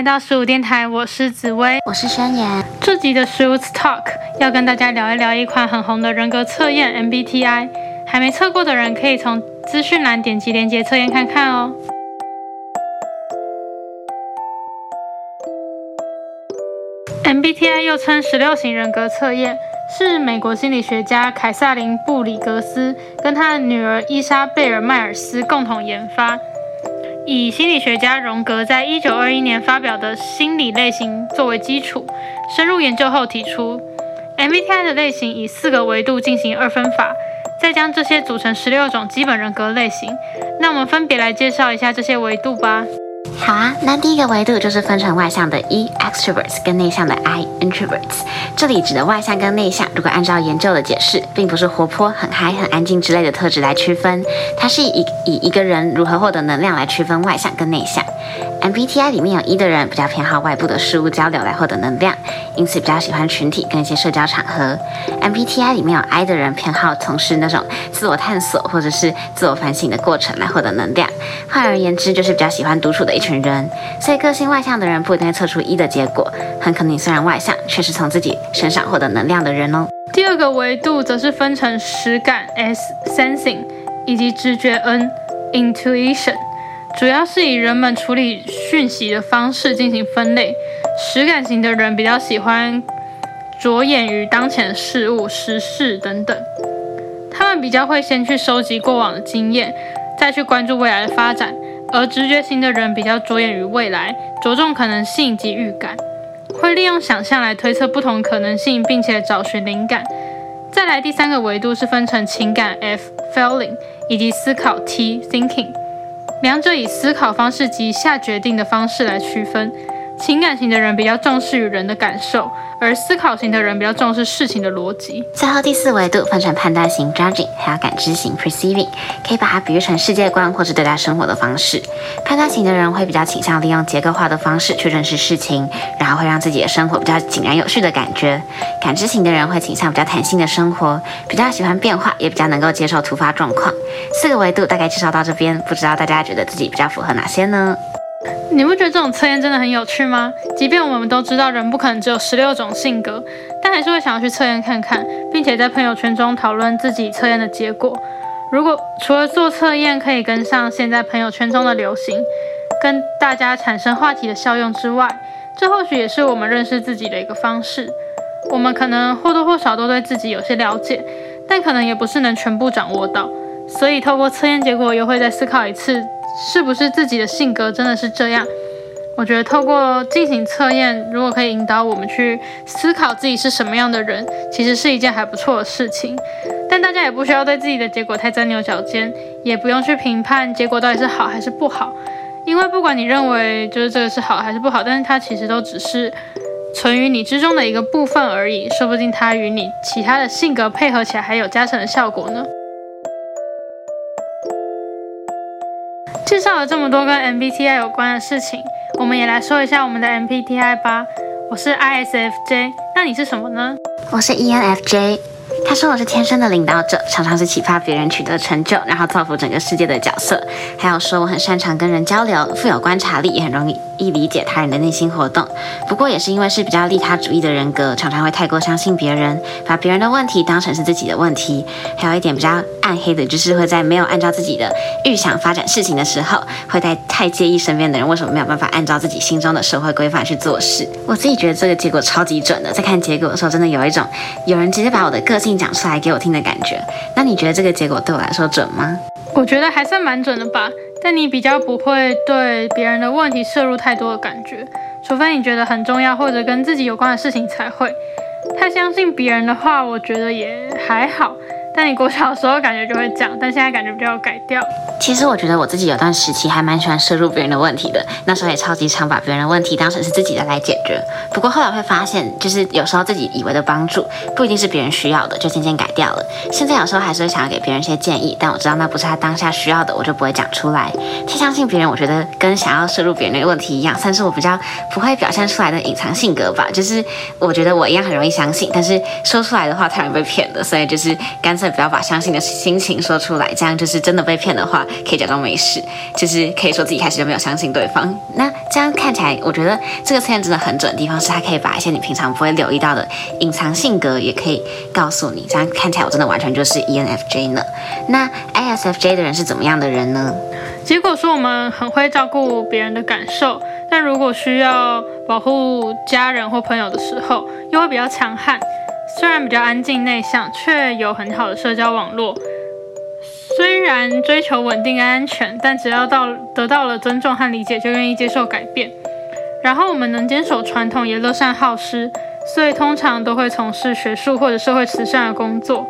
来到十五电台，我是紫薇，我是宣言。这集的十五 Talk 要跟大家聊一聊一款很红的人格测验 MBTI，还没测过的人可以从资讯栏点击链接测验看看哦。MBTI 又称十六型人格测验，是美国心理学家凯撒琳·布里格斯跟他的女儿伊莎贝尔·迈尔斯共同研发。以心理学家荣格在一九二一年发表的心理类型作为基础，深入研究后提出，MBTI 的类型以四个维度进行二分法，再将这些组成十六种基本人格类型。那我们分别来介绍一下这些维度吧。好啊，那第一个维度就是分成外向的 E extroverts 跟内向的 I introverts。这里指的外向跟内向，如果按照研究的解释，并不是活泼、很嗨、很安静之类的特质来区分，它是以以一个人如何获得能量来区分外向跟内向。MBTI 里面有 E 的人比较偏好外部的事物交流来获得能量，因此比较喜欢群体跟一些社交场合。MBTI 里面有 I 的人偏好从事那种自我探索或者是自我反省的过程来获得能量。换而言之，就是比较喜欢独处的一群人。所以个性外向的人不一定测出 E 的结果，很可能虽然外向，却是从自己身上获得能量的人哦。第二个维度则是分成实感 S sensing 以及直觉 N intuition。主要是以人们处理讯息的方式进行分类。实感型的人比较喜欢着眼于当前的事物、时事等等，他们比较会先去收集过往的经验，再去关注未来的发展。而直觉型的人比较着眼于未来，着重可能性及预感，会利用想象来推测不同可能性，并且找寻灵感。再来第三个维度是分成情感 F feeling 以及思考 T thinking。两者以思考方式及下决定的方式来区分。情感型的人比较重视与人的感受，而思考型的人比较重视事情的逻辑。最后第四维度分成判断型 judging，还有感知型 perceiving，可以把它比喻成世界观或是对待生活的方式。判断型的人会比较倾向利用结构化的方式去认识事情，然后会让自己的生活比较井然有序的感觉。感知型的人会倾向比较弹性的生活，比较喜欢变化，也比较能够接受突发状况。四个维度大概介绍到这边，不知道大家觉得自己比较符合哪些呢？你不觉得这种测验真的很有趣吗？即便我们都知道人不可能只有十六种性格，但还是会想要去测验看看，并且在朋友圈中讨论自己测验的结果。如果除了做测验可以跟上现在朋友圈中的流行，跟大家产生话题的效用之外，这或许也是我们认识自己的一个方式。我们可能或多或少都对自己有些了解，但可能也不是能全部掌握到。所以透过测验结果，又会再思考一次。是不是自己的性格真的是这样？我觉得透过进行测验，如果可以引导我们去思考自己是什么样的人，其实是一件还不错的事情。但大家也不需要对自己的结果太钻牛角尖，也不用去评判结果到底是好还是不好，因为不管你认为就是这个是好还是不好，但是它其实都只是存于你之中的一个部分而已，说不定它与你其他的性格配合起来还有加成的效果呢。介绍了这么多跟 MBTI 有关的事情，我们也来说一下我们的 MBTI 吧。我是 ISFJ，那你是什么呢？我是 ENFJ。他说我是天生的领导者，常常是启发别人取得成就，然后造福整个世界的角色。还有说我很擅长跟人交流，富有观察力，也很容易易理解他人的内心活动。不过也是因为是比较利他主义的人格，常常会太过相信别人，把别人的问题当成是自己的问题。还有一点比较暗黑的，就是会在没有按照自己的预想发展事情的时候，会在太介意身边的人为什么没有办法按照自己心中的社会规范去做事。我自己觉得这个结果超级准的，在看结果的时候，真的有一种有人直接把我的个性。讲出来给我听的感觉，那你觉得这个结果对我来说准吗？我觉得还算蛮准的吧，但你比较不会对别人的问题摄入太多的感觉，除非你觉得很重要或者跟自己有关的事情才会。太相信别人的话，我觉得也还好。但你国小的时候感觉就会讲，但现在感觉比较改掉。其实我觉得我自己有段时期还蛮喜欢摄入别人的问题的，那时候也超级常把别人的问题当成是自己的来解决。不过后来会发现，就是有时候自己以为的帮助不一定是别人需要的，就渐渐改掉了。现在有时候还是会想要给别人一些建议，但我知道那不是他当下需要的，我就不会讲出来。太相信别人，我觉得跟想要摄入别人的问题一样，算是我比较不会表现出来的隐藏性格吧。就是我觉得我一样很容易相信，但是说出来的话太容易被骗了，所以就是干。脆不要把相信的心情说出来，这样就是真的被骗的话，可以假装没事，就是可以说自己开始就没有相信对方。那这样看起来，我觉得这个测验真的很准的地方是，它可以把一些你平常不会留意到的隐藏性格也可以告诉你。这样看起来，我真的完全就是 ENFJ 呢。那 ISFJ 的人是怎么样的人呢？结果说我们很会照顾别人的感受，但如果需要保护家人或朋友的时候，又会比较强悍。虽然比较安静内向，却有很好的社交网络。虽然追求稳定安全，但只要到得到了尊重和理解，就愿意接受改变。然后我们能坚守传统，也乐善好施，所以通常都会从事学术或者社会慈善的工作。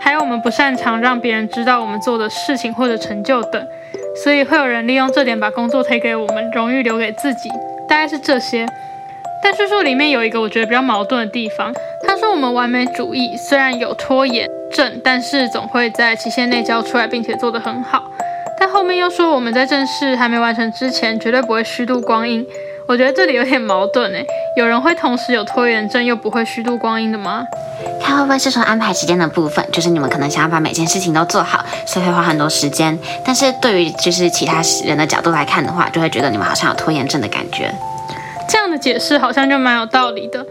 还有我们不擅长让别人知道我们做的事情或者成就等。所以会有人利用这点把工作推给我们，荣誉留给自己，大概是这些。但叙述里面有一个我觉得比较矛盾的地方，我们完美主义虽然有拖延症，但是总会在期限内交出来，并且做得很好。但后面又说我们在正事还没完成之前，绝对不会虚度光阴。我觉得这里有点矛盾诶，有人会同时有拖延症又不会虚度光阴的吗？他会不会是从安排时间的部分，就是你们可能想要把每件事情都做好，所以会花很多时间。但是对于就是其他人的角度来看的话，就会觉得你们好像有拖延症的感觉。这样的解释好像就蛮有道理的。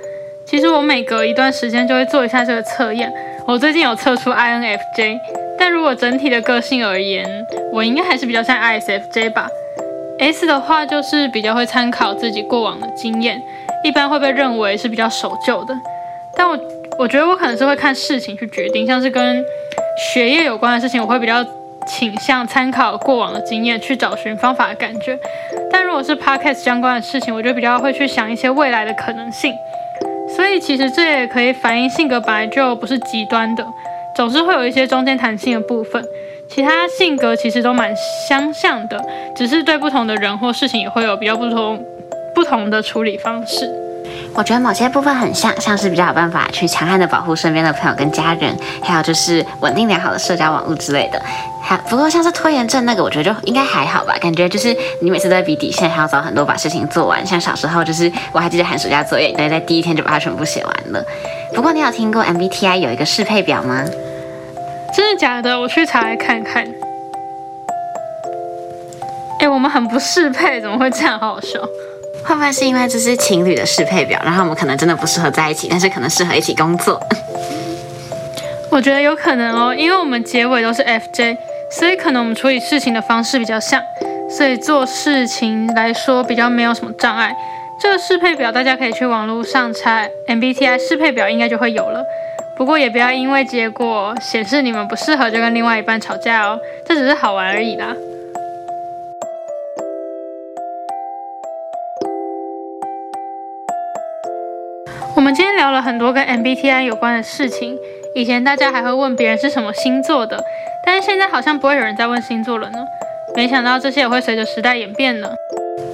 其实我每隔一段时间就会做一下这个测验。我最近有测出 INFJ，但如果整体的个性而言，我应该还是比较像 ISFJ 吧。S 的话就是比较会参考自己过往的经验，一般会被认为是比较守旧的。但我我觉得我可能是会看事情去决定，像是跟学业有关的事情，我会比较倾向参考过往的经验去找寻方法的感觉。但如果是 Podcast 相关的事情，我就比较会去想一些未来的可能性。所以其实这也可以反映性格本来就不是极端的，总是会有一些中间弹性的部分。其他性格其实都蛮相像的，只是对不同的人或事情也会有比较不同不同的处理方式。我觉得某些部分很像，像是比较有办法去强悍的保护身边的朋友跟家人，还有就是稳定良好的社交网络之类的。还不过像是拖延症那个，我觉得就应该还好吧。感觉就是你每次都在比底线，还要早很多把事情做完。像小时候就是我还记得寒暑假作业，都在第一天就把它全部写完了。不过你有听过 MBTI 有一个适配表吗？真的假的？我去查来看看。哎，我们很不适配，怎么会这样？好好笑。会不会是因为这是情侣的适配表，然后我们可能真的不适合在一起，但是可能适合一起工作？我觉得有可能哦，因为我们结尾都是 FJ，所以可能我们处理事情的方式比较像，所以做事情来说比较没有什么障碍。这个适配表大家可以去网络上查 MBTI 适配表，应该就会有了。不过也不要因为结果显示你们不适合就跟另外一半吵架哦，这只是好玩而已啦。们今天聊了很多跟 MBTI 有关的事情，以前大家还会问别人是什么星座的，但是现在好像不会有人再问星座了呢。没想到这些也会随着时代演变呢。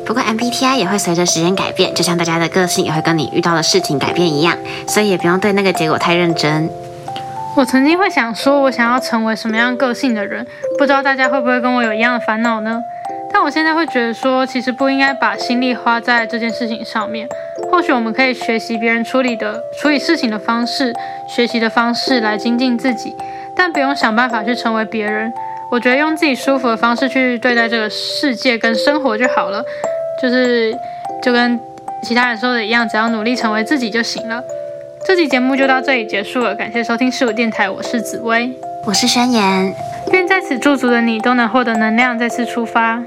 不过 MBTI 也会随着时间改变，就像大家的个性也会跟你遇到的事情改变一样，所以也不用对那个结果太认真。我曾经会想说，我想要成为什么样个性的人，不知道大家会不会跟我有一样的烦恼呢？但我现在会觉得说，其实不应该把心力花在这件事情上面。或许我们可以学习别人处理的处理事情的方式，学习的方式来精进自己，但不用想办法去成为别人。我觉得用自己舒服的方式去对待这个世界跟生活就好了。就是就跟其他人说的一样，只要努力成为自己就行了。这期节目就到这里结束了，感谢收听十五电台，我是紫薇，我是宣言，愿在此驻足的你都能获得能量，再次出发。